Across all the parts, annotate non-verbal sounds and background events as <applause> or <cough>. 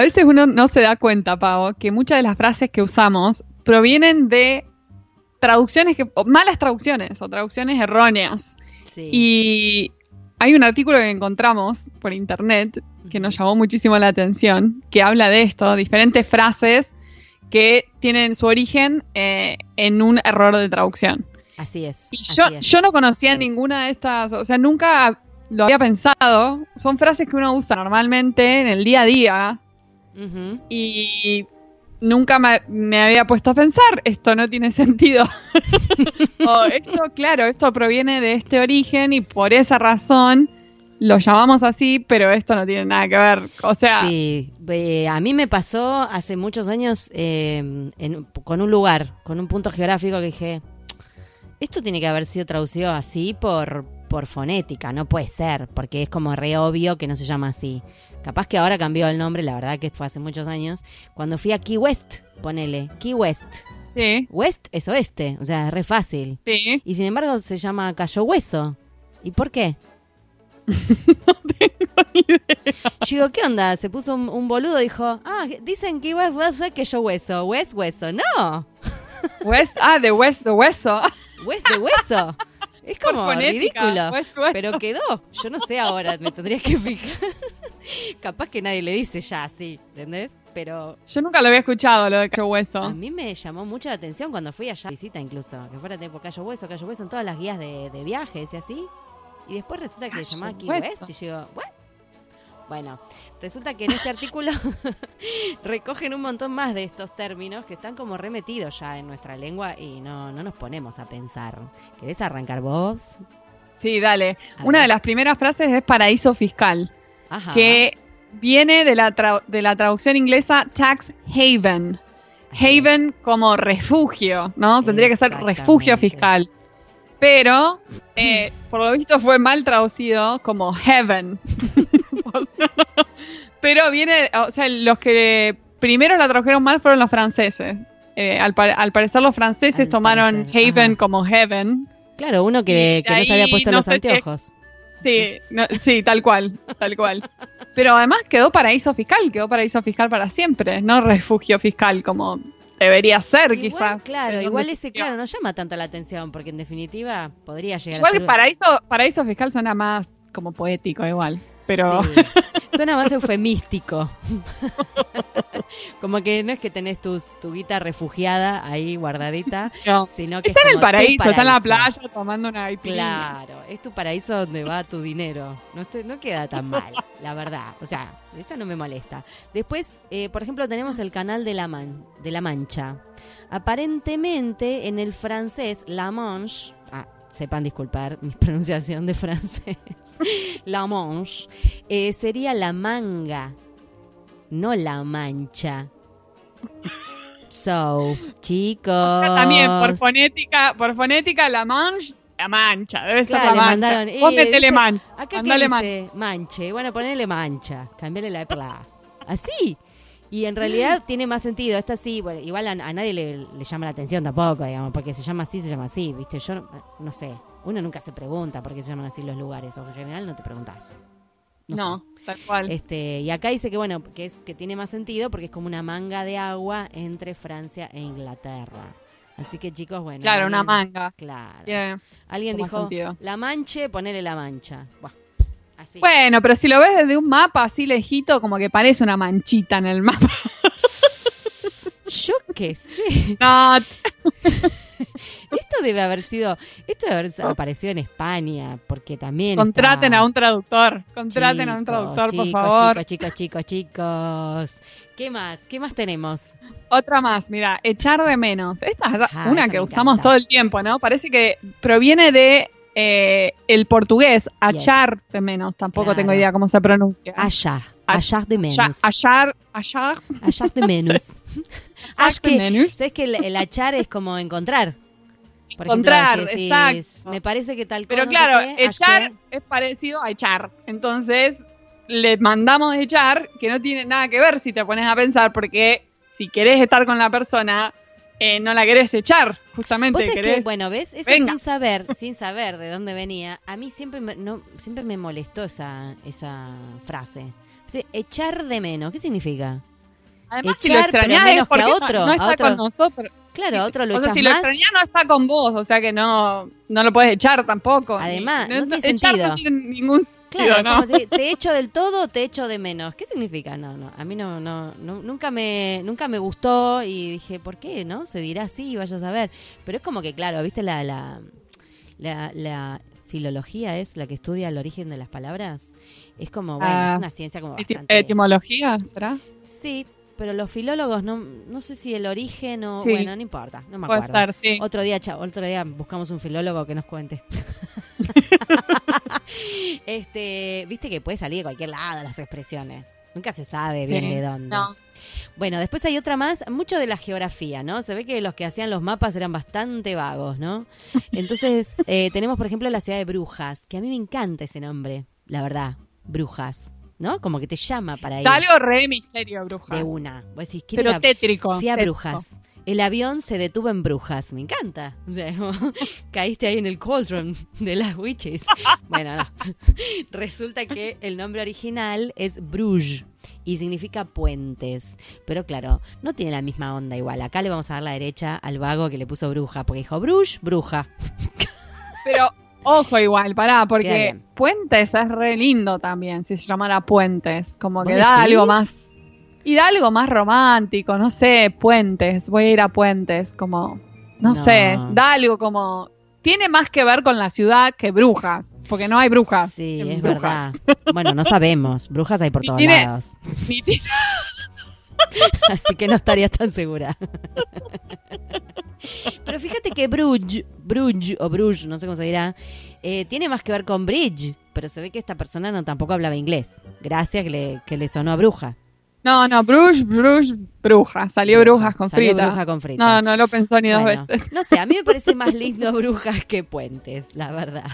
A veces uno no se da cuenta, Pau, que muchas de las frases que usamos provienen de traducciones que, o malas traducciones o traducciones erróneas. Sí. Y hay un artículo que encontramos por internet que nos llamó muchísimo la atención, que habla de esto, diferentes frases que tienen su origen eh, en un error de traducción. Así es. Y yo, es. yo no conocía ninguna de estas, o sea, nunca lo había pensado. Son frases que uno usa normalmente en el día a día Y nunca me, me había puesto a pensar, esto no tiene sentido. <laughs> o esto, claro, esto proviene de este origen y por esa razón lo llamamos así, pero esto no tiene nada que ver. O sea, Sí, eh, a mí me pasó hace muchos años eh, en- con un lugar, con un punto geográfico que dije, esto tiene que haber sido traducido así por, por fonética, no puede ser, porque es como re obvio que no se llama así. Capaz que ahora cambió el nombre, la verdad que fue hace muchos años. Cuando fui a Key West, ponele, Key West. sí, West es oeste, o sea, es re fácil. sí. Y sin embargo se llama Cayo Hueso. ¿Y por qué? <laughs> Yo digo, ¿qué onda? Se puso un, un boludo y dijo, ah, dicen que a ser que yo hueso. West hueso. No, West, ah, de West, de hueso. West de hueso. Es como fonética, ridículo. Pero quedó. Yo no sé ahora, me tendría que fijar. <laughs> Capaz que nadie le dice ya así, ¿entendés? Pero Yo nunca lo había escuchado, lo de Cayo a Hueso. mí me llamó mucho la atención cuando fui allá a visita incluso, que fuera tipo Cayo Hueso, Cayo Hueso en todas las guías de, de viajes y así. Y después resulta que se llamaba Key. West y yo ¿what? Bueno, resulta que en este artículo <laughs> recogen un montón más de estos términos que están como remetidos ya en nuestra lengua y no, no nos ponemos a pensar. ¿Querés arrancar vos? Sí, dale. A Una ver. de las primeras frases es paraíso fiscal, Ajá. que viene de la, tra- de la traducción inglesa tax haven. Haven como refugio, ¿no? Tendría que ser refugio fiscal. Pero, eh, <clears throat> por lo visto, fue mal traducido como heaven. <laughs> <laughs> Pero viene, o sea, los que primero la tradujeron mal fueron los franceses. Eh, al, pa- al parecer los franceses Al tomaron parecer, haven ajá. como heaven. Claro, uno que, que no se había puesto no los si anteojos. Sí, no- sí, tal cual, tal cual. Pero además quedó paraíso fiscal, quedó paraíso fiscal para siempre, no refugio fiscal como debería ser Igual, quizás. Claro, igual ese, claro, no llama tanto la atención porque en definitiva podría llegar Igual a ser... paraíso, paraíso fiscal suena más como poético igual, pero Sí. <laughs> Suena más eufemístico. <laughs> Como que no es que tenés tus, tu guita refugiada ahí guardadita, no. sino que está es en el tu paraíso, está en la playa tomando una IP. Claro, es tu paraíso donde va tu dinero. No, estoy- no queda tan mal, la verdad. O sea, esta no me molesta. Después, eh, por ejemplo, tenemos el canal de la, Man- de la Mancha. Aparentemente, en el francés, la Manche, sepan disculpar mi <laughs> pronunciación de francés, la Manche, eh, sería la manga, no la mancha. So, chicos. O sea, también por fonética, por fonética la mancha, la mancha, debe ser Claro, la le mancha. mandaron, eh, dice- mancha. Acá que dice manche, bueno, ponele mancha, cambiale la pla. Así. Y en realidad tiene más sentido. Esta sí, bueno, igual a, a nadie le, le llama la atención tampoco, digamos, porque se llama así, se llama así, ¿viste? Yo no, no sé. Uno nunca se pregunta por qué se llaman así los lugares, o en general no te preguntas. No, sé. tal cual. Este, y acá dice que bueno, que es que tiene más sentido porque es como una manga de agua entre Francia e Inglaterra. Así que chicos, bueno. claro, una manga. Claro. Tiene Alguien mucho dijo, la manche, ponele la mancha. Buah, así. Bueno, pero si lo ves desde un mapa así lejito, como que parece una manchita en el mapa. Yo qué sé. <laughs> Esto debe haber sido, esto debe haber aparecido en España, porque también. contraten está- a un traductor. Contraten a un Chicos, traductor, por favor. Chicos, chicos, chicos, chicos. ¿Qué más? ¿Qué más tenemos? Otra más, mira, echar de menos. Esta es Ah, una que usamos encanta. todo el tiempo, ¿no? Parece que proviene de eh, el portugués, achar de menos. Tampoco Claro. tengo idea cómo se pronuncia. Allá, allá de menos. Achar, achar, Allá de <laughs> menos. De menos. ¿Sabes que el, el achar es como encontrar? Por Encontrar, ejemplo, decís, exacto. Me parece que tal cosa. Pero no sé claro, qué, echar es parecido a echar. Entonces, le mandamos echar, que no tiene nada que ver si te pones a pensar, porque si querés estar con la persona, eh, no la querés echar, justamente. Vos es querés- que, bueno, ¿ves? Eso Venga. sin saber, sin saber de dónde venía, a mí siempre me, no, siempre me molestó esa, esa frase. Echar de menos, ¿qué significa? Además, si lo echar, extrañás es menos que a otro, no, está otro. con nosotros. Claro, a otro lo o sea, si lo extrañás no está con vos, o sea que no, no lo puedes echar tampoco. Además, no tiene echar sentido. no tiene ningún sentido, Claro, ¿no? como te, te echo del todo o te echo de menos. ¿Qué significa? No, no, a mí no, no, no, nunca me, nunca me gustó y dije, ¿por qué? ¿No? Se dirá así, vaya a saber. Pero es como que, claro, viste la, la, la, la filología es la que estudia el origen de las palabras. Es como, bueno, Ah, es una ciencia como bastante. Etimología, ¿será? Sí, pero los filólogos no, no sé si el origen o, Sí. bueno, no importa, no me Puede acuerdo. ser, sí. Otro día, cha- otro día buscamos un filólogo que nos cuente. <laughs> este, viste que puede salir de cualquier lado las expresiones. Nunca se sabe bien Sí. de dónde. No. Bueno, después hay otra más, mucho de la geografía, ¿no? Se ve que los que hacían los mapas eran bastante vagos, ¿no? <laughs> Entonces, eh, tenemos, por ejemplo, la ciudad de Brujas, que a mí me encanta ese nombre, la verdad, Brujas, ¿no? Como que te llama para ir Da algo re misterio, brujas. de una. Vos decís, quiero Pero ir a- tétrico. Fui a tétrico. El avión se detuvo en Brujas. Me encanta. O sea, <laughs> caíste ahí en el cauldron de las witches. Bueno, no. <laughs> Resulta que el nombre original es Bruges y significa puentes. Pero claro, no tiene la misma onda igual. Acá le vamos a dar la derecha al vago que le puso bruja, porque dijo Bruges, bruja. <laughs> Pero ojo igual, pará, porque. Puentes es re lindo también, si se llamara Puentes. Como que ¿Vos da algo más. Y da algo más romántico, no sé, Puentes. Voy a ir a Puentes, como. No, No. sé, da algo como. Tiene más que ver con la ciudad que brujas, porque no hay brujas. Sí, es Brujas. verdad. Bueno, no sabemos. Brujas hay por todos tiene- lados. Ni <laughs> Así que no estaría tan segura. Pero fíjate que Bruges, Bruges o Bruges, no sé cómo se dirá, eh, tiene más que ver con bridge, pero se ve que esta persona no tampoco hablaba inglés. Gracias que le, que le sonó a bruja. No, no, Bruges, Bruges, bruja. Salió brujas con Salió frita. bruja con frita. No, no lo pensó ni Bueno, dos veces. No sé, a mí me <laughs> parece más lindo brujas que puentes, la verdad.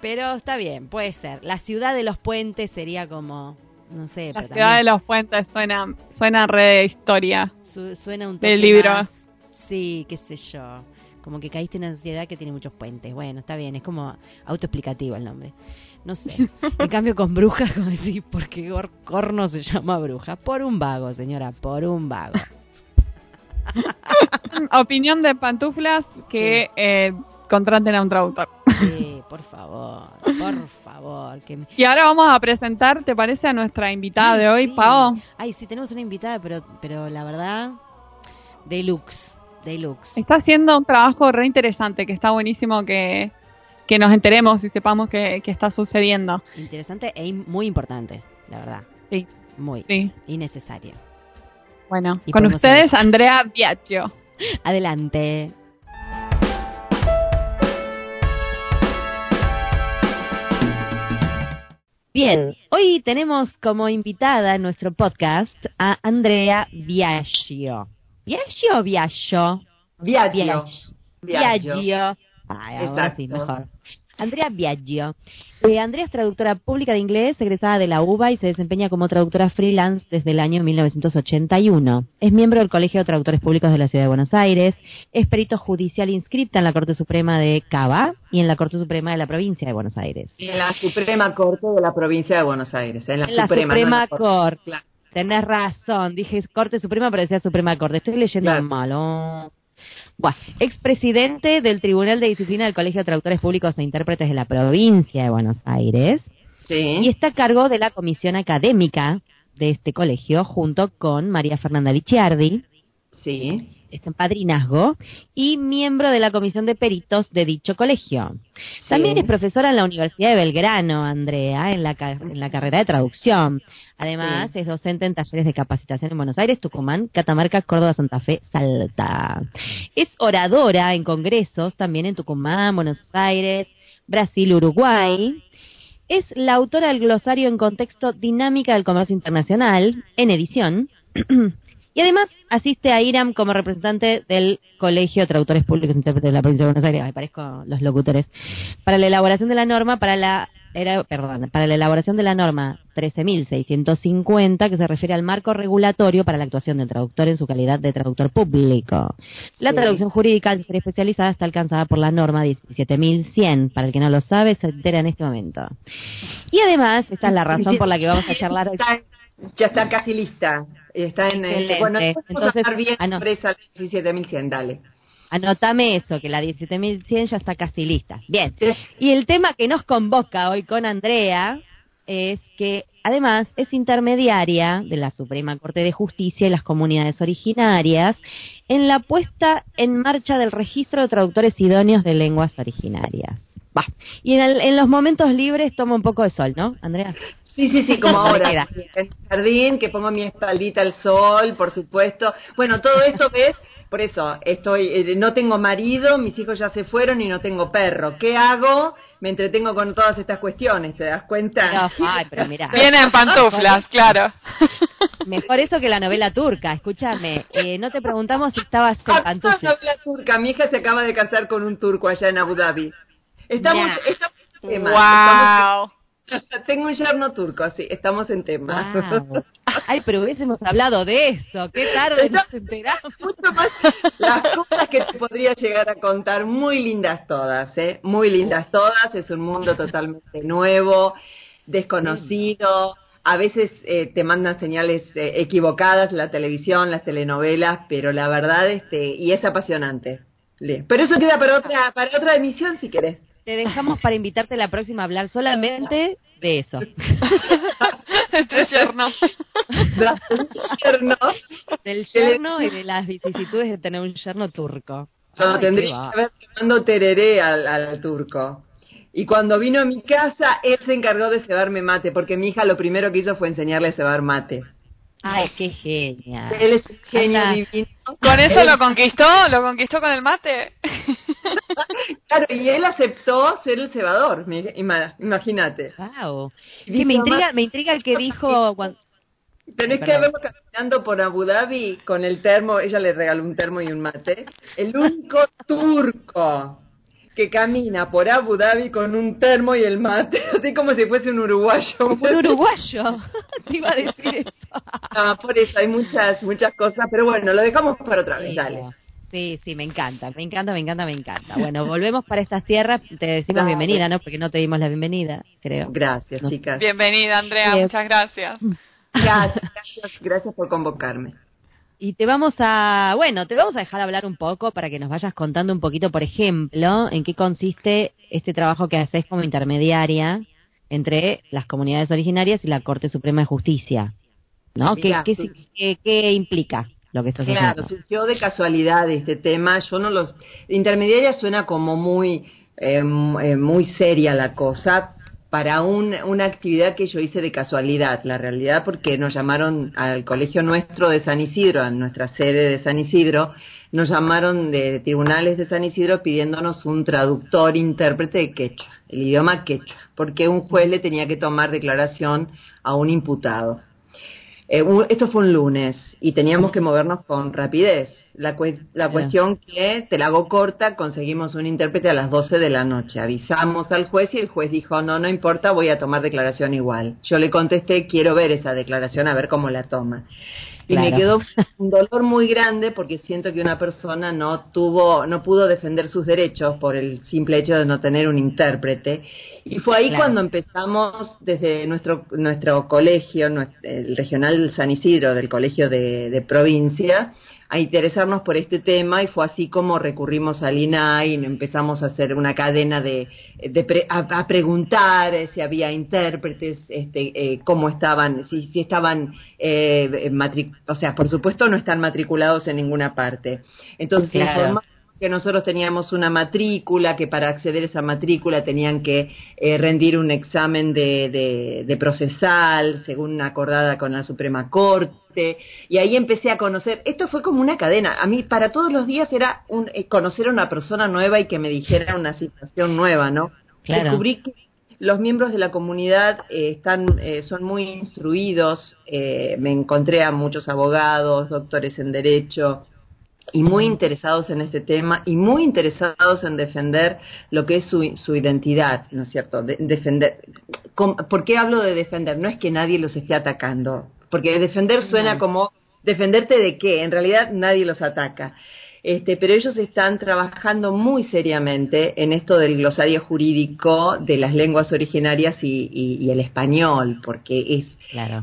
Pero está bien, puede ser. La ciudad de los puentes sería como, no sé, La ciudad de los puentes suena, suena re de historia. su- suena un del toque libro. más- Sí, qué sé yo. Como que caíste en una sociedad que tiene muchos puentes. Bueno, está bien, es como autoexplicativo el nombre. No sé. En cambio, con brujas, <laughs> como decir, ¿por qué Gor- Corno se llama bruja? Por un vago, señora, por un vago. <laughs> Opinión de pantuflas que eh, contraten a un traductor. Sí, <laughs> por favor, por favor. Que me- Y ahora vamos a presentar, ¿te parece, a nuestra invitada Ay, de hoy, sí. Pao? Ay, sí, tenemos una invitada, pero, pero la verdad, deluxe, deluxe. Está haciendo un trabajo re interesante, que está buenísimo que, que nos enteremos y sepamos qué qué está sucediendo. Interesante e muy importante, la verdad. Sí. Muy. Sí, Y necesario. bueno. Y Con ustedes, Andrea Biagio. <laughs> Adelante. Bien, hoy tenemos como invitada en nuestro podcast a Andrea Biagio. ¿Biagio o Biagio? Viaggio. Biagio. Viaggio. Ay, ahora sí, mejor. Andrea Biagio. Eh, Andrea es traductora pública de inglés, egresada de la UBA y se desempeña como traductora freelance desde el año 1981. Es miembro del Colegio de Traductores Públicos de la Ciudad de Buenos Aires. Es perito judicial inscripta en la Corte Suprema de Cava y en la Corte Suprema de la Provincia de Buenos Aires. En la Suprema Corte de la Provincia de Buenos Aires. En la, En la Suprema, Suprema, no en la Corte. Corte. Claro. Tenés razón, dije Corte Suprema, pero decía Suprema Corte. Estoy leyendo Claro. mal. oh. Buah. Expresidente del Tribunal de Disciplina del Colegio de Traductores Públicos e Intérpretes de la Provincia de Buenos Aires. Sí. Y está a cargo de la comisión académica de este colegio, junto con María Fernanda Licciardi, Sí. Está en padrinazgo, y miembro de la comisión de peritos de dicho colegio. También es profesora en la Universidad de Belgrano, Andrea, en la, en la carrera de traducción. Además, Sí. es docente en talleres de capacitación en Buenos Aires, Tucumán, Catamarca, Córdoba, Santa Fe, Salta. Es oradora en congresos, también en Tucumán, Buenos Aires, Brasil, Uruguay. Es la autora del glosario en contexto Dinámica del Comercio Internacional, en edición. <clears throat> y además asiste a IRAM como representante del Colegio de Traductores Públicos e Intérpretes de la Provincia de Buenos Aires. Me parezco los locutores. Para la elaboración de la norma, para la era, perdón, para la elaboración de la norma 13.650 que se refiere al marco regulatorio para la actuación del traductor en su calidad de traductor público. La Sí. traducción jurídica al ser especializada está alcanzada por la norma 17.100. Para el que no lo sabe, se entera en este momento. Y además, esta es la razón por la que vamos a <laughs> charlar hoy. Ya está casi lista. Está en, Excelente. bueno, a Entonces, hablar bien ah, no. sobre esa 17100, dale. Anotame eso, que la 17.100 ya está casi lista. Bien. Y el tema que nos convoca hoy con Andrea es que además es intermediaria de la Suprema Corte de Justicia y las comunidades originarias en la puesta en marcha del registro de traductores idóneos de lenguas originarias. Va. Y en, el- en los momentos libres toma un poco de sol, ¿no, Andrea? Sí, sí, sí, como <laughs> ahora. el jardín, que pongo mi espaldita al sol, por supuesto. Bueno, todo esto ves, por eso, estoy, eh, no tengo marido, mis hijos ya se fueron y no tengo perro. ¿Qué hago? Me entretengo con todas estas cuestiones, ¿te das cuenta? Pero, ay, pero mira. <laughs> Viene en pantuflas, <laughs> claro. Mejor eso que la novela turca. Escúchame, eh, no te preguntamos si estabas en pantuflas. no, la turca. Mi hija se acaba de casar con un turco allá en Abu Dhabi. Estamos, estamos en tema. Wow. Estamos- <laughs> tengo un yerno turco, sí, estamos en tema. Guau. <laughs> Ay, pero hubiésemos hablado de eso. Qué tarde nos enteramos. Mucho más las cosas que te podría llegar a contar, muy lindas todas, ¿eh? Muy lindas todas, es un mundo totalmente nuevo, desconocido, a veces eh, te mandan señales eh, equivocadas la televisión, las telenovelas, pero la verdad, este, y es apasionante. Pero eso queda para otra, para otra emisión si querés. Te dejamos para invitarte la próxima a hablar solamente de eso. Entre yernos. Yerno, Del yerno y de las vicisitudes de tener un yerno turco. Lo Ay, tendría que haber tomando tereré al, al turco. Y cuando vino a mi casa, él se encargó de cebarme mate, porque mi hija lo primero que hizo fue enseñarle a cebar mate. Ay, qué genial. Él es un genio divino. ¿Con eso lo conquistó? ¿Lo conquistó con el mate? <laughs> Claro, y él aceptó ser el cebador, imagínate. Wow. Y Que me intriga, "Ma- me intriga el que dijo <laughs> cuando- Tenés que Perdón. verlo caminando por Abu Dhabi con el termo, ella le regaló un termo y un mate. El único <laughs> turco que camina por Abu Dhabi con un termo y el mate, así como si fuese un uruguayo. un uruguayo. Te iba a decir eso. Ah, por eso hay muchas, muchas cosas, pero bueno, lo dejamos para otra vez, dale. Sí, sí, me encanta, me encanta, me encanta, me encanta. Bueno, volvemos para estas tierras, te decimos Dale. bienvenida, ¿no? Porque no te dimos la bienvenida, creo. Gracias, No. chicas. Bienvenida, Andrea. Muchas gracias. Gracias, gracias, gracias por convocarme. Y te vamos a, bueno, te vamos a dejar hablar un poco para que nos vayas contando un poquito, por ejemplo, en qué consiste este trabajo que haces como intermediaria entre las comunidades originarias y la Corte Suprema de Justicia. ¿No? ¿Qué, qué, qué- qué implica lo que estás Claro, haciendo? surgió de casualidad este tema. Yo no los. Intermediaria suena como muy, eh, eh, muy seria la cosa para un, una actividad que yo hice de casualidad, la realidad, porque nos llamaron al colegio nuestro de San Isidro, a nuestra sede de San Isidro, nos llamaron de tribunales de San Isidro pidiéndonos un traductor, intérprete de quechua, el idioma quechua, porque un juez le tenía que tomar declaración a un imputado. Eh, un- esto fue un lunes y teníamos que movernos con rapidez. La, cue- la cuestión que, te la hago corta, conseguimos un intérprete a las 12 de la noche. Avisamos al juez y el juez dijo, no, no importa, voy a tomar declaración igual. Yo le contesté, quiero ver esa declaración, a ver cómo la toma. Y me quedó un dolor muy grande porque siento que una persona no tuvo, no pudo defender sus derechos por el simple hecho de no tener un intérprete. Y fue ahí Claro. cuando empezamos desde nuestro nuestro colegio, el regional San Isidro del colegio de, de provincia, a interesarnos por este tema y fue así como recurrimos al INAI y empezamos a hacer una cadena de, de pre- a, a preguntar eh, si había intérpretes, este, eh, cómo estaban, si, si estaban, eh, matri- o sea, por supuesto no están matriculados en ninguna parte. Entonces Claro. informamos que nosotros teníamos una matrícula, que para acceder a esa matrícula tenían que eh, rendir un examen de, de, de procesal, según acordada con la Suprema Corte, y ahí empecé a conocer, esto fue como una cadena, a mí para todos los días era un, eh, conocer a una persona nueva y que me dijera una situación nueva, ¿no? Claro. Descubrí que los miembros de la comunidad eh, están, eh, son muy instruidos, eh, me encontré a muchos abogados, doctores en derecho, y muy interesados en este tema y muy interesados en defender lo que es su, su identidad, ¿no es cierto? De- defender. Com- ¿Por qué hablo de defender? No es que nadie los esté atacando, porque defender suena como defenderte de qué, en realidad nadie los ataca. Este, pero ellos están trabajando muy seriamente en esto del glosario jurídico de las lenguas originarias y, el español, porque es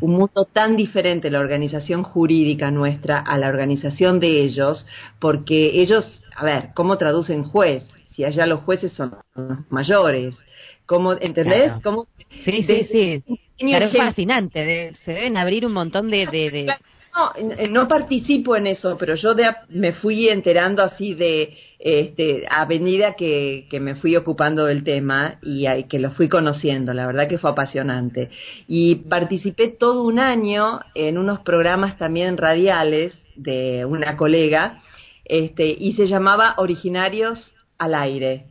un mundo tan diferente la organización jurídica nuestra a la organización de ellos, porque ellos, a ver, ¿cómo traducen juez? Si allá los jueces son mayores, ¿Cómo, ¿Entendés? sí, sí, sí. es fascinante. se deben abrir un montón de, de, no, eh, no participo en eso, pero yo me fui enterando así de, este, a medida que, que me fui ocupando del tema y, que lo fui conociendo, la verdad que fue apasionante. Y participé todo un año en unos programas también radiales de una colega, este, y se llamaba Originarios al Aire.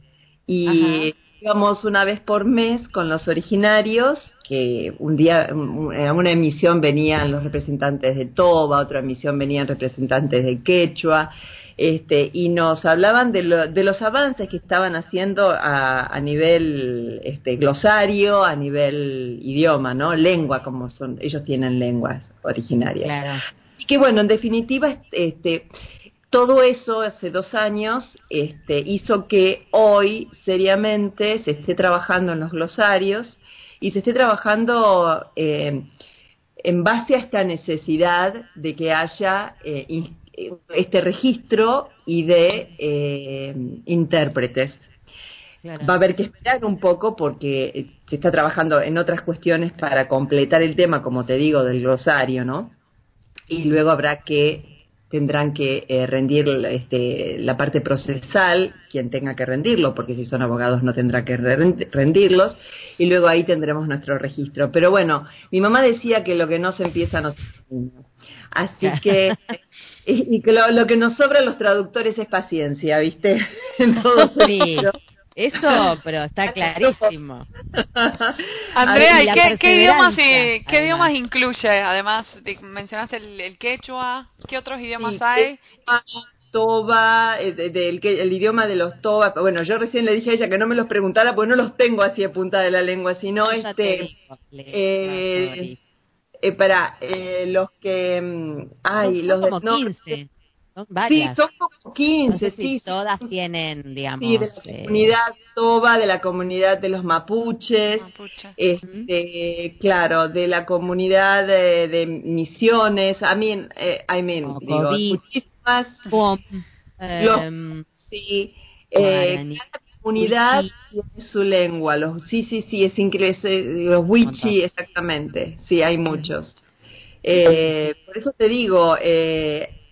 Y íbamos una vez por mes con los originarios que un día en una emisión venían los representantes de Toba, otra emisión venían representantes de Quechua, este, y nos hablaban de, los avances que estaban haciendo a, nivel este, glosario, a nivel idioma, ¿no? Lengua, como son, ellos tienen lenguas originarias. Claro. Y que bueno, en definitiva, este, todo eso hace dos años este, hizo que hoy seriamente se esté trabajando en los glosarios y se esté trabajando eh, en base a esta necesidad de que haya eh, este registro y de eh, intérpretes. Va a haber que esperar un poco porque se está trabajando en otras cuestiones para completar el tema, como te digo, del glosario, ¿no? Y luego habrá que tendrán que eh, rendir este, la parte procesal, quien tenga que rendirlo, porque si son abogados no tendrá que rendirlos, y luego ahí tendremos nuestro registro. Pero bueno, mi mamá decía que lo que no se empieza no se Así <laughs> que, y, que lo, que nos sobra a los traductores es paciencia, ¿viste? <laughs> En todo sí. Eso, pero está clarísimo. <laughs> Andrea, qué, qué, idiomas, qué idiomas incluye? Además, mencionaste el, quechua, ¿qué otros idiomas hay? Toba, eh, el, idioma de los toba. Bueno, yo recién le dije a ella que no me los preguntara porque no los tengo así a punta de la lengua, sino este. Eh, eh, para eh, los que. Mm, ay, los como 15. Sí, son como 15, sí. todas tienen, digamos. Sí, de la eh, comunidad toba, de la comunidad de los mapuches, este, claro, de la comunidad de, misiones, I mean, eh, I mean, digo, muchísimas. Em, sí, eh, cada comunidad tiene su lengua, los, sí, sí, sí, es increíble, los wichi, exactamente, sí, hay muchos. Eh, por eso te digo, eh,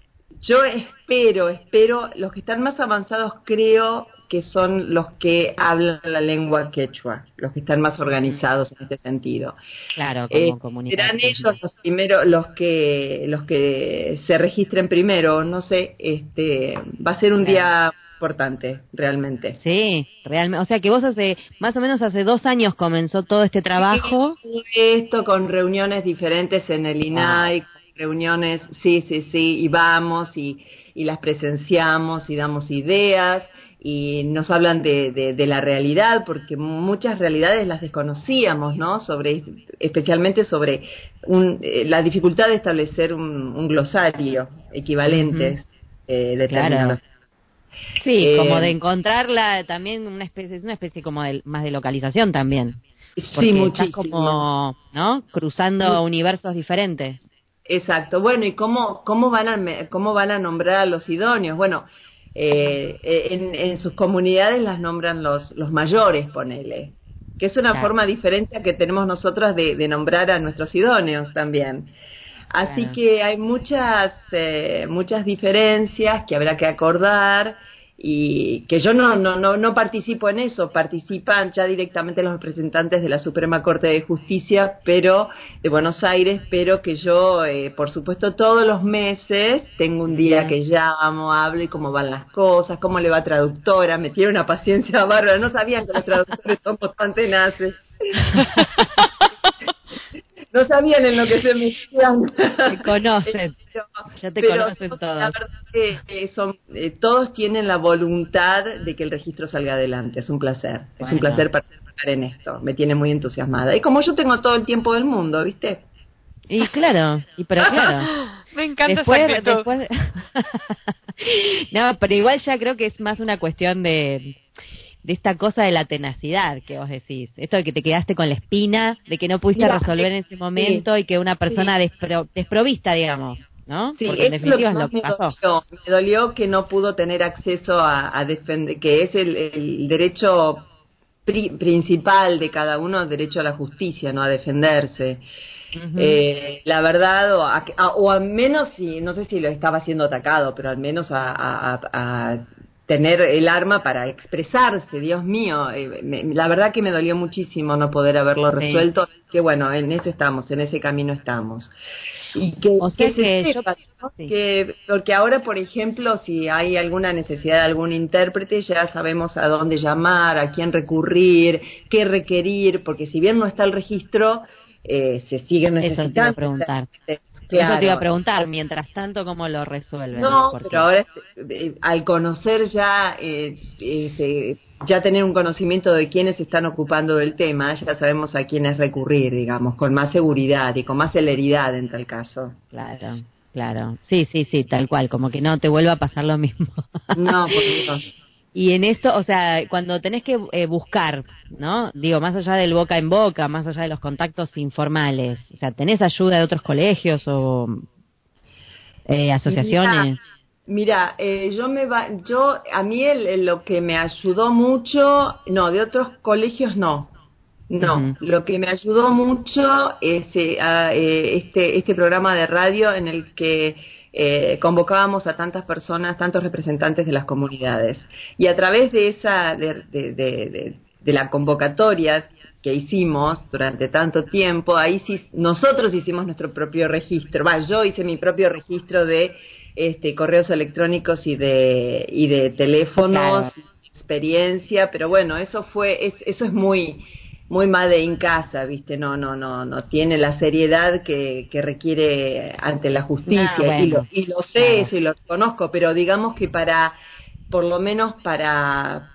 yo espero, espero, los que están más avanzados creo que son los que hablan la lengua quechua, los que están más organizados en este sentido. Claro, como eh. Serán ellos los primeros, los que, los que se registren primero, no sé, este, va a ser un día importante, realmente. Sí, realmente. O sea que vos hace, más o menos hace dos años comenzó todo este trabajo. esto con reuniones diferentes en el INAI, reuniones, sí, sí, sí, y vamos y, y las presenciamos y damos ideas y nos hablan de, de, la realidad, porque muchas realidades las desconocíamos, ¿no? Sobre, especialmente sobre un, eh, la dificultad de establecer un, glosario equivalente eh, de claro. Sí, eh, como de encontrarla también una especie, una especie como de, más de localización también. sí, muchísimo. como, ¿no? Cruzando universos diferentes. Exacto. Bueno, ¿y cómo, cómo, van, a, cómo van a nombrar a los idóneos? Bueno, eh, en, en, sus comunidades las nombran los, los mayores, ponele, que es una forma diferente a que tenemos nosotros de, de nombrar a nuestros idóneos también. Así que hay muchas, eh, muchas diferencias que habrá que acordar y que yo no, no, no, no participo en eso, participan ya directamente los representantes de la Suprema Corte de Justicia, pero de Buenos Aires, pero que yo, eh, por supuesto, todos los meses tengo un día que llamo, hablo y cómo van las cosas, cómo le va traductora, me tiene una paciencia <laughs> bárbara, no sabían que los traductores somos tan tenaces. <laughs> no sabían en lo que se metían. Te conocen. <laughs> ya te conocen todos. La verdad que eh, son, eh, todos tienen la voluntad de que el registro salga adelante. Es un placer. Es un placer participar en esto. Me tiene muy entusiasmada. Y como yo tengo todo el tiempo del mundo, ¿viste? Y claro, y pero claro. <laughs> Me encanta después, esa después- <laughs> no, pero igual ya creo que es más una cuestión de de esta cosa de la tenacidad que vos decís, esto de que te quedaste con la espina, de que no pudiste Mira, resolver en ese momento y que una persona despro- desprovista, digamos, ¿no? Sí, Porque en eso es lo que definitiva es lo más que me pasó. dolió. Me dolió que no pudo tener acceso a, a defender, que es el, el derecho pri- principal de cada uno, el derecho a la justicia, no a defenderse. Eh, la verdad, o, a- a- o al menos, si, no sé si lo estaba siendo atacado, pero al menos a tener el arma para expresarse, Dios mío, eh, me- la verdad que me dolió muchísimo no poder haberlo Sí. resuelto, que bueno, en eso estamos, en ese camino estamos. Y que, O sea que se yo- sepa, ¿no? sí. que, porque ahora, por ejemplo, si hay alguna necesidad de algún intérprete, ya sabemos a dónde llamar, a quién recurrir, qué requerir, porque si bien no está el registro, eh, se sigue Eso te iba a necesitando. preguntar. Claro. Eso te iba a preguntar, mientras tanto, ¿cómo lo resuelven? No, Porque- pero ahora eh, al conocer ya, eh, eh, ya tener un conocimiento de quiénes están ocupando del tema, ya sabemos a quiénes recurrir, digamos, con más seguridad y con más celeridad en tal caso. Claro, claro. Sí, sí, sí, tal cual, como que no te vuelva a pasar lo mismo. No, <laughs> no. Y en esto, o sea, cuando tenés que eh, buscar, ¿no? Digo, más allá del boca en boca, más allá de los contactos informales, o sea, ¿tenés ayuda de otros colegios o eh, asociaciones? Mira, eh, yo me va, yo a mí el- lo que me ayudó mucho, no, de otros colegios no, no. Lo que me ayudó mucho es eh, a, eh, este este programa de radio en el que eh, convocábamos a tantas personas, tantos representantes de las comunidades y a través de esa de, de, de- de- de la convocatoria que hicimos durante tanto tiempo, ahí sí nosotros hicimos nuestro propio registro. Va, yo hice mi propio registro de este, correos electrónicos y de y de teléfonos, Claro. experiencia, pero bueno, eso fue es, eso es muy muy made in casa, ¿viste? No, no, no, no tiene la seriedad que, que requiere ante la justicia y, lo, y lo sé, Claro. eso y lo conozco, pero digamos que para por lo menos para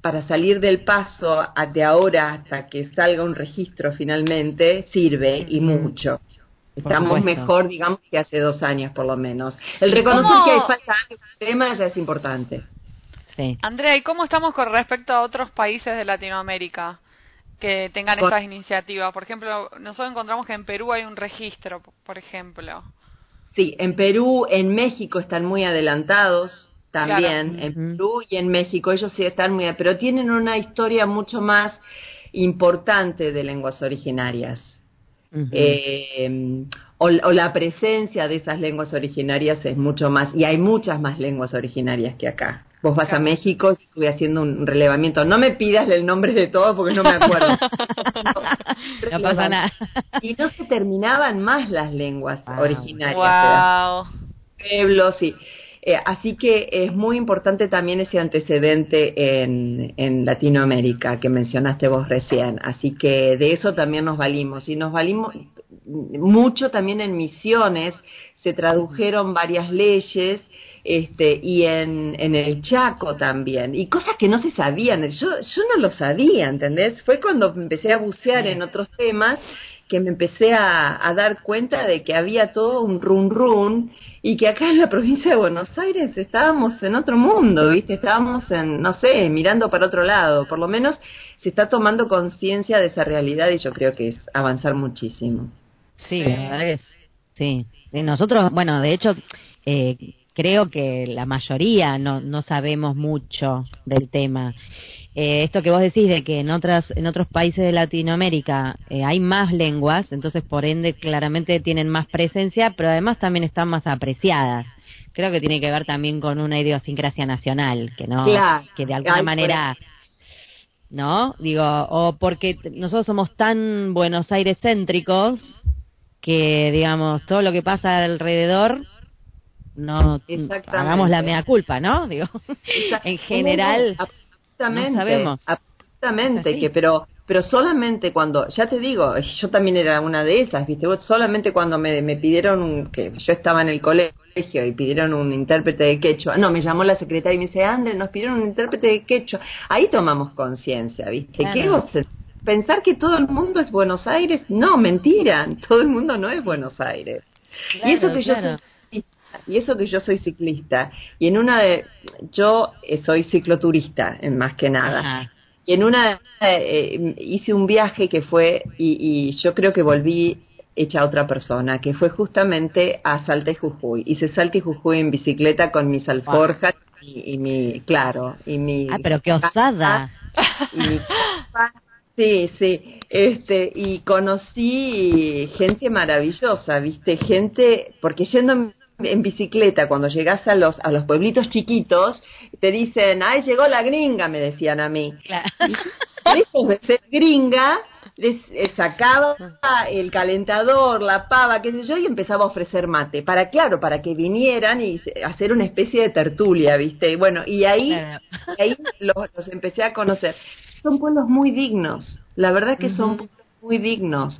para salir del paso de ahora hasta que salga un registro finalmente sirve y mucho. Estamos mejor, digamos, que hace dos años por lo menos. El reconocer cómo- que hay falta de tema ya es importante. Sí. Andrea, ¿y cómo estamos con respecto a otros países de Latinoamérica que tengan Con- estas iniciativas? Por ejemplo, nosotros encontramos que en Perú hay un registro, por ejemplo. Sí, en Perú, en México están muy adelantados también, Claro. en. Perú y en México ellos sí están muy, pero tienen una historia mucho más importante de lenguas originarias. Eh, o, o la presencia de esas lenguas originarias es mucho más, y hay muchas más lenguas originarias que acá. Vos vas a. México y estuve haciendo un relevamiento. No me pidas el nombre de todo porque no me acuerdo. <laughs> no pasa nada. Y no se terminaban más las lenguas Wow. originarias. Wow. pueblos y eh, así que es muy importante también ese antecedente en, en Latinoamérica que mencionaste vos recién. Así que de eso también nos valimos y nos valimos mucho también en misiones. Se tradujeron varias leyes este y en, en el Chaco también y cosas que no se sabían yo yo no lo sabía ¿entendés? fue cuando empecé a bucear en otros temas que me empecé a, a dar cuenta de que había todo un run run y que acá en la provincia de Buenos Aires estábamos en otro mundo, ¿viste? Estábamos en, no sé, mirando para otro lado. Por lo menos se está tomando conciencia de esa realidad y yo creo que es avanzar muchísimo. Sí, Sí. la verdad que sí. Y Nosotros, bueno, de hecho, eh, creo que la mayoría no, no sabemos mucho del tema. Eh, esto que vos decís de que en otras en otros países de Latinoamérica eh, hay más lenguas, entonces por ende claramente tienen más presencia, pero además también están más apreciadas. Creo que tiene que ver también con una idiosincrasia nacional, que no Claro. que de alguna manera ¿no? Digo, o porque nosotros somos tan Buenos Aires céntricos que, digamos, todo lo que pasa alrededor, no hagamos la mea culpa, ¿no? <laughs> Digo, en general, absolutamente, no sabemos. absolutamente que pero pero solamente cuando ya te digo yo también era una de esas viste solamente cuando me, me pidieron un- que yo estaba en el colegio y pidieron un intérprete de quechua no me llamó la secretaria y me dice André nos pidieron un intérprete de quechua ahí tomamos conciencia viste Claro. ¿Qué vos pensar que todo el mundo es Buenos Aires no mentira todo el mundo no es Buenos Aires. Y eso que yo y eso que yo soy ciclista. Y en una de yo eh, soy cicloturista en más que nada. Y en una eh, hice un viaje que fue y, y, yo creo que volví hecha otra persona que fue justamente a Salta y Jujuy. Hice Salta y Jujuy en bicicleta con mis alforjas y, mi claro y mi ah pero qué osada. <laughs> Y Sí, sí, este, y conocí gente maravillosa, viste, gente, porque yendo en, bicicleta, cuando llegas a los, a los pueblitos chiquitos, te dicen, ay, llegó la gringa, me decían a mí. Claro. Y de ser gringa, les, eh, sacaba el calentador, la pava, qué sé yo, y empezaba a ofrecer mate, para, claro, para que vinieran y hacer una especie de tertulia, viste, y bueno, y ahí, ahí los, los empecé a conocer son pueblos muy dignos, la verdad que son pueblos muy dignos.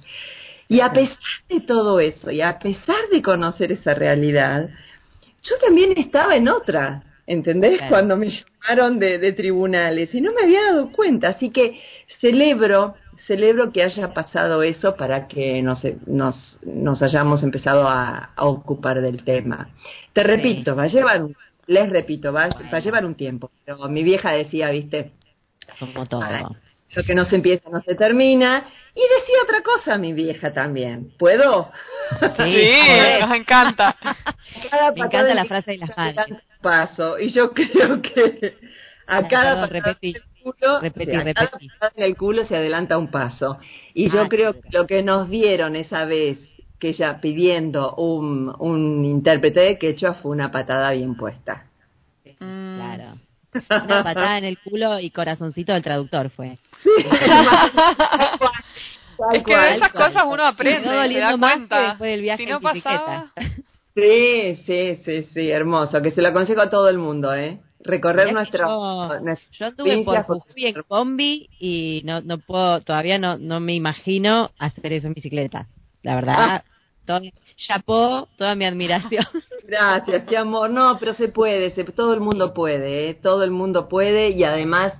Y a pesar de todo eso, y a pesar de conocer esa realidad, yo también estaba en otra, ¿entendés? Cuando me llamaron de, de, tribunales y no me había dado cuenta, así que celebro, celebro que haya pasado eso para que nos, nos, nos hayamos empezado a, ocupar del tema. Te repito, va a llevar un, les repito, va, va a llevar un tiempo, pero mi vieja decía, viste, como todo. Lo que no se empieza no se termina. Y decía otra cosa mi vieja también. ¿Puedo? Sí, nos encanta. <laughs> Me encanta la frase de las madres. Paso. Y yo creo que a cada repetir, culo, en el culo se adelanta un paso. Y yo creo que lo que nos dieron esa vez que ella pidiendo un, un intérprete de quechua fue una patada bien puesta. Mm. Claro. Una patada en el culo y corazoncito del traductor fue. Sí. <laughs> es que de esas cosas uno aprende, se da cuenta. Del viaje si no pasaba... Sí, sí, sí, sí, hermoso. Que se lo aconsejo a todo el mundo, ¿eh? Recorrer nuestra. Yo, yo anduve por Jujuy en combi y no, no puedo, todavía no, no me imagino hacer eso en bicicleta. La verdad, ah. Chapó, toda mi admiración. <laughs> Gracias, qué amor. No, pero se puede, se, todo el mundo puede, ¿eh? todo el mundo puede y además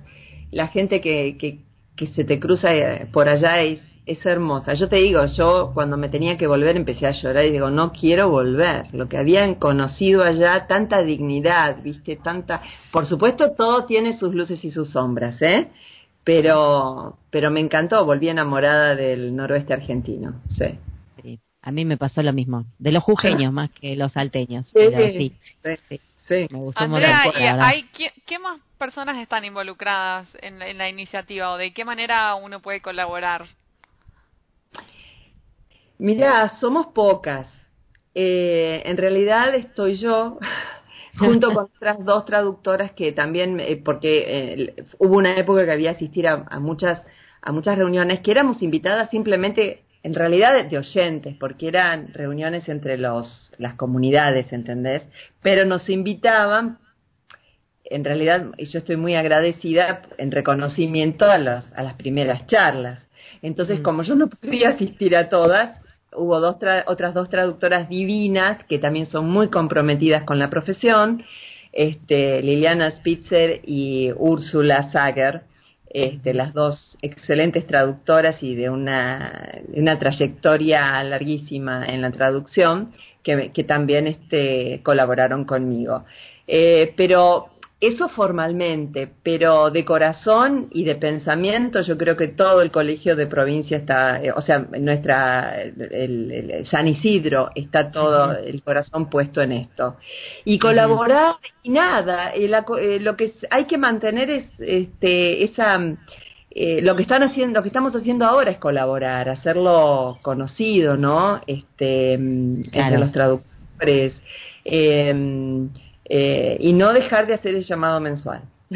la gente que, que, que se te cruza eh, por allá es, es hermosa. Yo te digo, yo cuando me tenía que volver empecé a llorar y digo, no quiero volver. Lo que habían conocido allá, tanta dignidad, viste, tanta... Por supuesto, todo tiene sus luces y sus sombras, ¿eh? Pero, pero me encantó, volví enamorada del noroeste argentino, sí. A mí me pasó lo mismo, de los jujeños <laughs> más que los salteños. Sí, sí, sí. Me gustó Andrea, ¿y hay, ¿qué, más personas están involucradas en, en la iniciativa o de qué manera uno puede colaborar? Mira, somos pocas. Eh, en realidad estoy yo <laughs> junto con otras dos traductoras que también, eh, porque eh, hubo una época que había asistido a, a, muchas a muchas reuniones que éramos invitadas simplemente en realidad de oyentes, porque eran reuniones entre los, las comunidades, ¿entendés? Pero nos invitaban, en realidad, y yo estoy muy agradecida en reconocimiento a, las a las primeras charlas. Entonces, mm. como yo no podía asistir a todas, hubo dos otras dos traductoras divinas que también son muy comprometidas con la profesión, este, Liliana Spitzer y Úrsula Sager, este, las dos excelentes traductoras y de una, una trayectoria larguísima en la traducción, que, también este, colaboraron conmigo. Eh, pero eso formalmente, pero de corazón y de pensamiento, yo creo que todo el colegio de provincia está, eh, o sea, nuestra, el, San Isidro está todo el corazón puesto en esto. Y colaborar y nada, eh, eh, lo que hay que mantener es este, esa, lo que están haciendo, lo que estamos haciendo ahora es colaborar, hacerlo conocido, ¿no? Este, mm, entre los traductores. Eh, eh, y no dejar de hacer el llamado mensual. <laughs>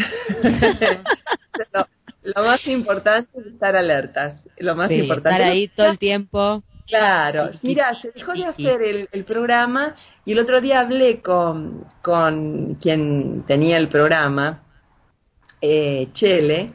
lo, más importante es estar alertas, lo más importante. Estar ahí todo el tiempo. Claro, mira, se dejó de hacer el, el, programa y el otro día hablé con, con quien tenía el programa, eh, Chele,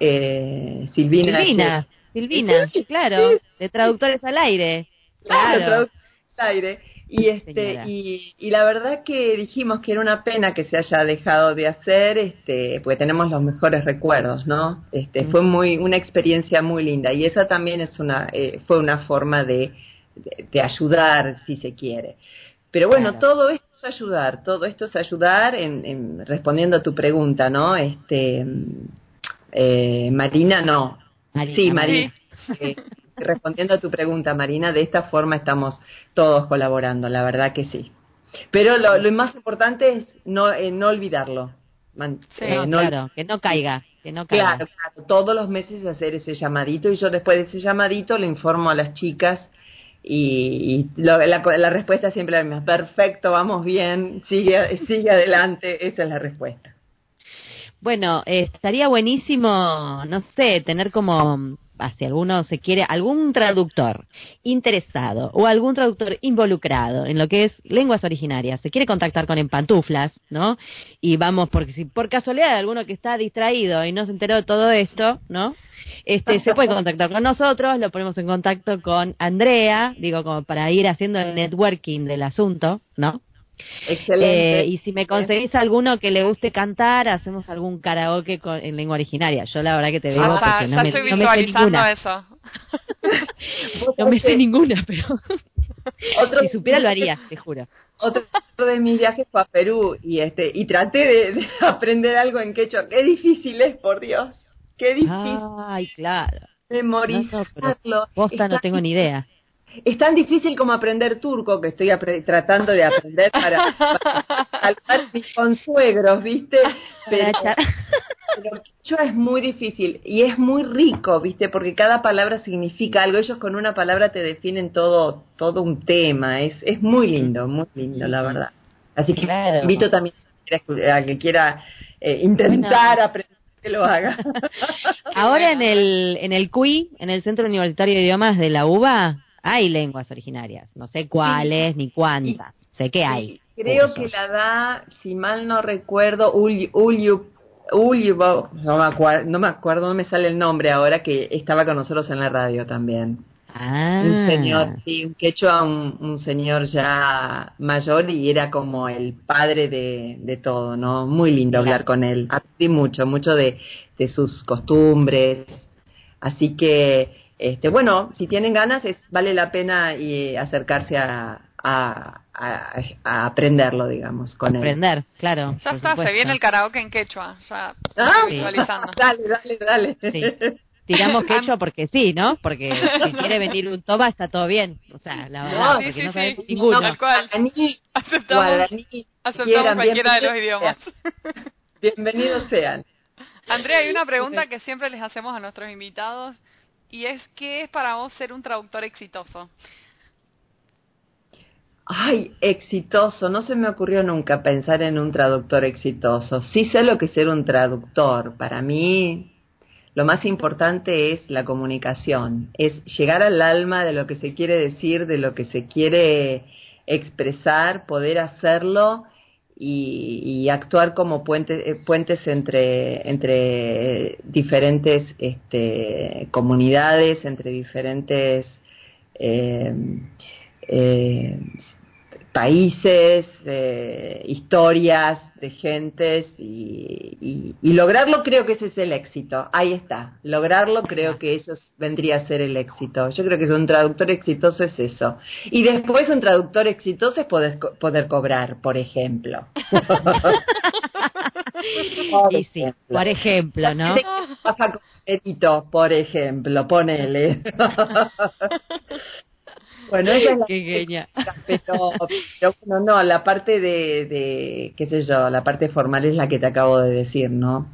eh, Silvina. Silvina, Silvina, claro, de Traductores al Aire. Claro, Traductores al Aire y este y, y, la verdad que dijimos que era una pena que se haya dejado de hacer este porque tenemos los mejores recuerdos no este fue muy una experiencia muy linda y esa también es una eh, fue una forma de de, ayudar si se quiere. Pero bueno, todo esto es ayudar, todo esto es ayudar en, respondiendo a tu pregunta, ¿no? Este, eh, Marina, no. Sí, Marina. Eh, respondiendo a tu pregunta, Marina, de esta forma estamos todos colaborando, la verdad que sí. Pero lo, más importante es no, eh, no olvidarlo. Eh, claro, que no caiga. Que no caiga. Claro, claro, todos los meses hacer ese llamadito y yo después de ese llamadito le informo a las chicas y, la, la, respuesta siempre es la misma. Perfecto, vamos bien, sigue, sigue adelante, esa es la respuesta. Bueno, estaría buenísimo, no sé, tener como si alguno se quiere, algún traductor interesado o algún traductor involucrado en lo que es lenguas originarias, se quiere contactar con Empantuflas, ¿no? Y vamos, porque si por casualidad alguno que está distraído y no se enteró de todo esto, ¿no? Este, se puede contactar con nosotros, lo ponemos en contacto con Andrea, digo, como para ir haciendo el networking del asunto, ¿no? Excelente. Eh, y si me conseguís alguno que le guste cantar, hacemos algún karaoke en lengua originaria. Yo la verdad que te digo porque no, me, estoy no me sé ninguna. Eso. <laughs> no me sé ninguna, pero <laughs> si supiera lo haría, te juro. Otro de mis viajes fue a Perú y este y traté de, <laughs> aprender algo en quechua. Qué difícil es, por Dios. Qué difícil. Ay, claro. Memorizarlo. posta no tengo ni idea es tan difícil como aprender turco que estoy tratando de aprender para, hablar mis consuegros, ¿viste? <laughs> Pero, pero es muy difícil y es muy rico, ¿viste? Porque cada palabra significa algo. Ellos con una palabra te definen todo todo un tema. Es es muy lindo, muy lindo, la verdad. Así que invito también a que quiera eh, intentar aprender que lo haga. <laughs> Ahora en el en el CUI, en el Centro Universitario de Idiomas de la UBA, hay lenguas originarias, no sé cuáles ni cuántas, sé que hay. Creo que la da, si mal no recuerdo, Ulyu, no, me acuerdo, no me acuerdo, no me sale el nombre ahora, que estaba con nosotros en la radio también. Ah. Un señor, sí, un quechua, un, un señor ya mayor y era como el padre de, de todo, ¿no? Muy lindo hablar con él. Aprendí mucho, mucho de, de sus costumbres. Así que este, bueno, si tienen ganas, es, vale la pena y acercarse a, a, a, aprenderlo, digamos, con Aprender, claro. Ya está, se viene el karaoke en quechua, ya ah, visualizando. <laughs> Dale, dale, dale. Sí. Tiramos <laughs> quechua porque sí, ¿no? Porque <laughs> si quiere venir un toma está todo bien. O sea, la verdad, porque no sabemos ninguno. No, aceptamos, aceptamos cualquiera de los idiomas. Bienvenidos sean. Andrea, hay una pregunta que siempre les hacemos a nuestros invitados y es ¿qué es para vos ser un traductor exitoso? Ay, exitoso, no se me ocurrió nunca pensar en un traductor exitoso. Sí sé lo que es ser un traductor. Para mí lo más importante es la comunicación, es llegar al alma de lo que se quiere decir, de lo que se quiere expresar, poder hacerlo y, actuar como puente, eh, puentes entre, entre diferentes este, comunidades, entre diferentes eh, eh, países, eh, historias de gentes y, lograrlo creo que ese es el éxito. Ahí está, lograrlo creo que eso vendría a ser el éxito. Yo creo que un traductor exitoso es eso. Y después un traductor exitoso es poder, poder cobrar, por ejemplo. <laughs> y sí, por ejemplo, ¿no? por ejemplo, ponele. <laughs> Bueno, esa es la Qué pero, pero, bueno, no, la parte de, de, qué sé yo, la parte formal es la que te acabo de decir, ¿no?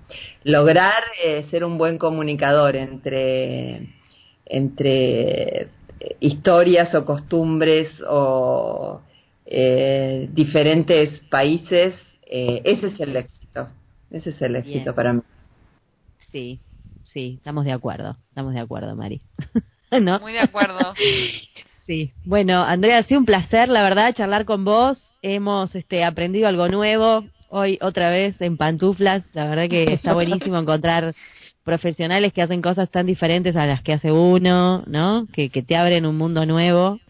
Lograr eh, ser un buen comunicador entre, entre historias o costumbres o eh, diferentes países, eh, ese es el éxito, ese es el éxito para mí. Sí, sí, estamos de acuerdo, estamos de acuerdo, Mari. <laughs> ¿No? Muy de acuerdo. <laughs> Sí, bueno, Andrea, ha sido un placer, la verdad, charlar con vos. Hemos este, aprendido algo nuevo hoy otra vez en pantuflas. La verdad que está buenísimo <laughs> encontrar profesionales que hacen cosas tan diferentes a las que hace uno, ¿no? Que, que te abren un mundo nuevo.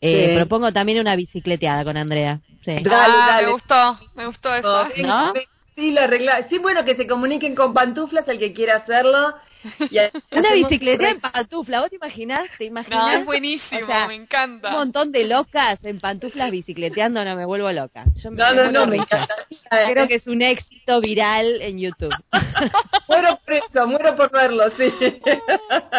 Eh, Propongo también una bicicleteada con Andrea. Sí. Ah, me gustó, me gustó eso. ¿No? Sí, lo arregla. Sí, bueno, que se comuniquen con pantuflas el que quiera hacerlo <laughs> Una bicicleta en pantufla, ¿vos te imaginás? ¿Te imaginás? No, es buenísimo, me encanta. Un montón de locas en pantuflas bicicleteando, no, me vuelvo loca. Yo no, no, no, me encanta. Creo que es un éxito viral en YouTube. <laughs> muero por eso, muero por verlo, sí.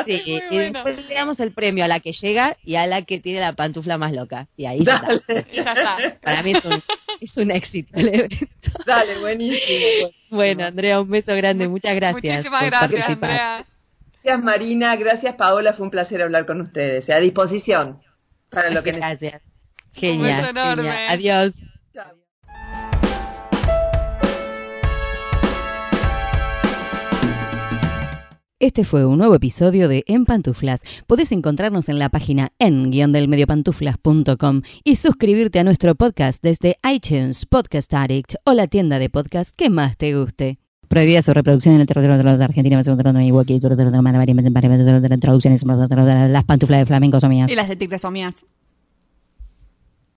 Sí, y después le damos el premio a la que llega y a la que tiene la pantufla más loca. Y ahí ya está. Para mí es un, es un éxito el evento. Dale, buenísimo. Bueno, Andrea, un beso grande. Muchas gracias. Muchísimas gracias, Andrea. Gracias, Marina. Gracias, Paola. Fue un placer hablar con ustedes. A disposición para lo que Gracias. Genial. genial. Adiós. Este fue un nuevo episodio de En Pantuflas. Podés encontrarnos en la página en-delmediopantuflas.com y suscribirte a nuestro podcast desde iTunes, Podcast Addict o la tienda de podcast que más te guste. Prohibida su reproducción en el territorio de Argentina, traducciones, las pantuflas de flamenco son mías. Y las de tigres son mías.